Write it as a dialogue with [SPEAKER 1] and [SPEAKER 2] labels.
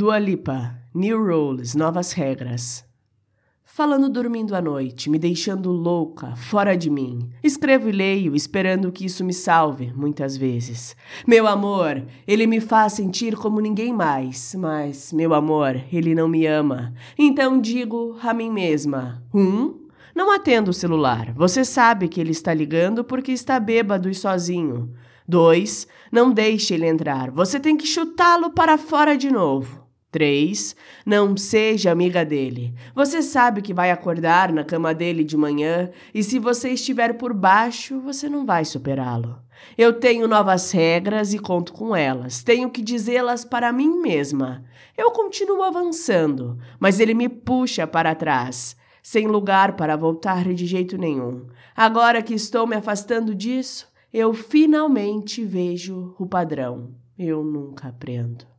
[SPEAKER 1] Dua Lipa, New Rules, novas regras. Falando dormindo à noite, me deixando louca, fora de mim. Escrevo e leio, esperando que isso me salve, muitas vezes. Meu amor, ele me faz sentir como ninguém mais, mas, meu amor, ele não me ama. Então digo a mim mesma: um, não atendo o celular. Você sabe que ele está ligando porque está bêbado e sozinho. Dois, não deixe ele entrar. Você tem que chutá-lo para fora de novo. 3. Não seja amiga dele. Você sabe que vai acordar na cama dele de manhã e se você estiver por baixo, você não vai superá-lo. Eu tenho novas regras e conto com elas. Tenho que dizê-las para mim mesma. Eu continuo avançando, mas ele me puxa para trás, sem lugar para voltar de jeito nenhum. Agora que estou me afastando disso, eu finalmente vejo o padrão. Eu nunca aprendo.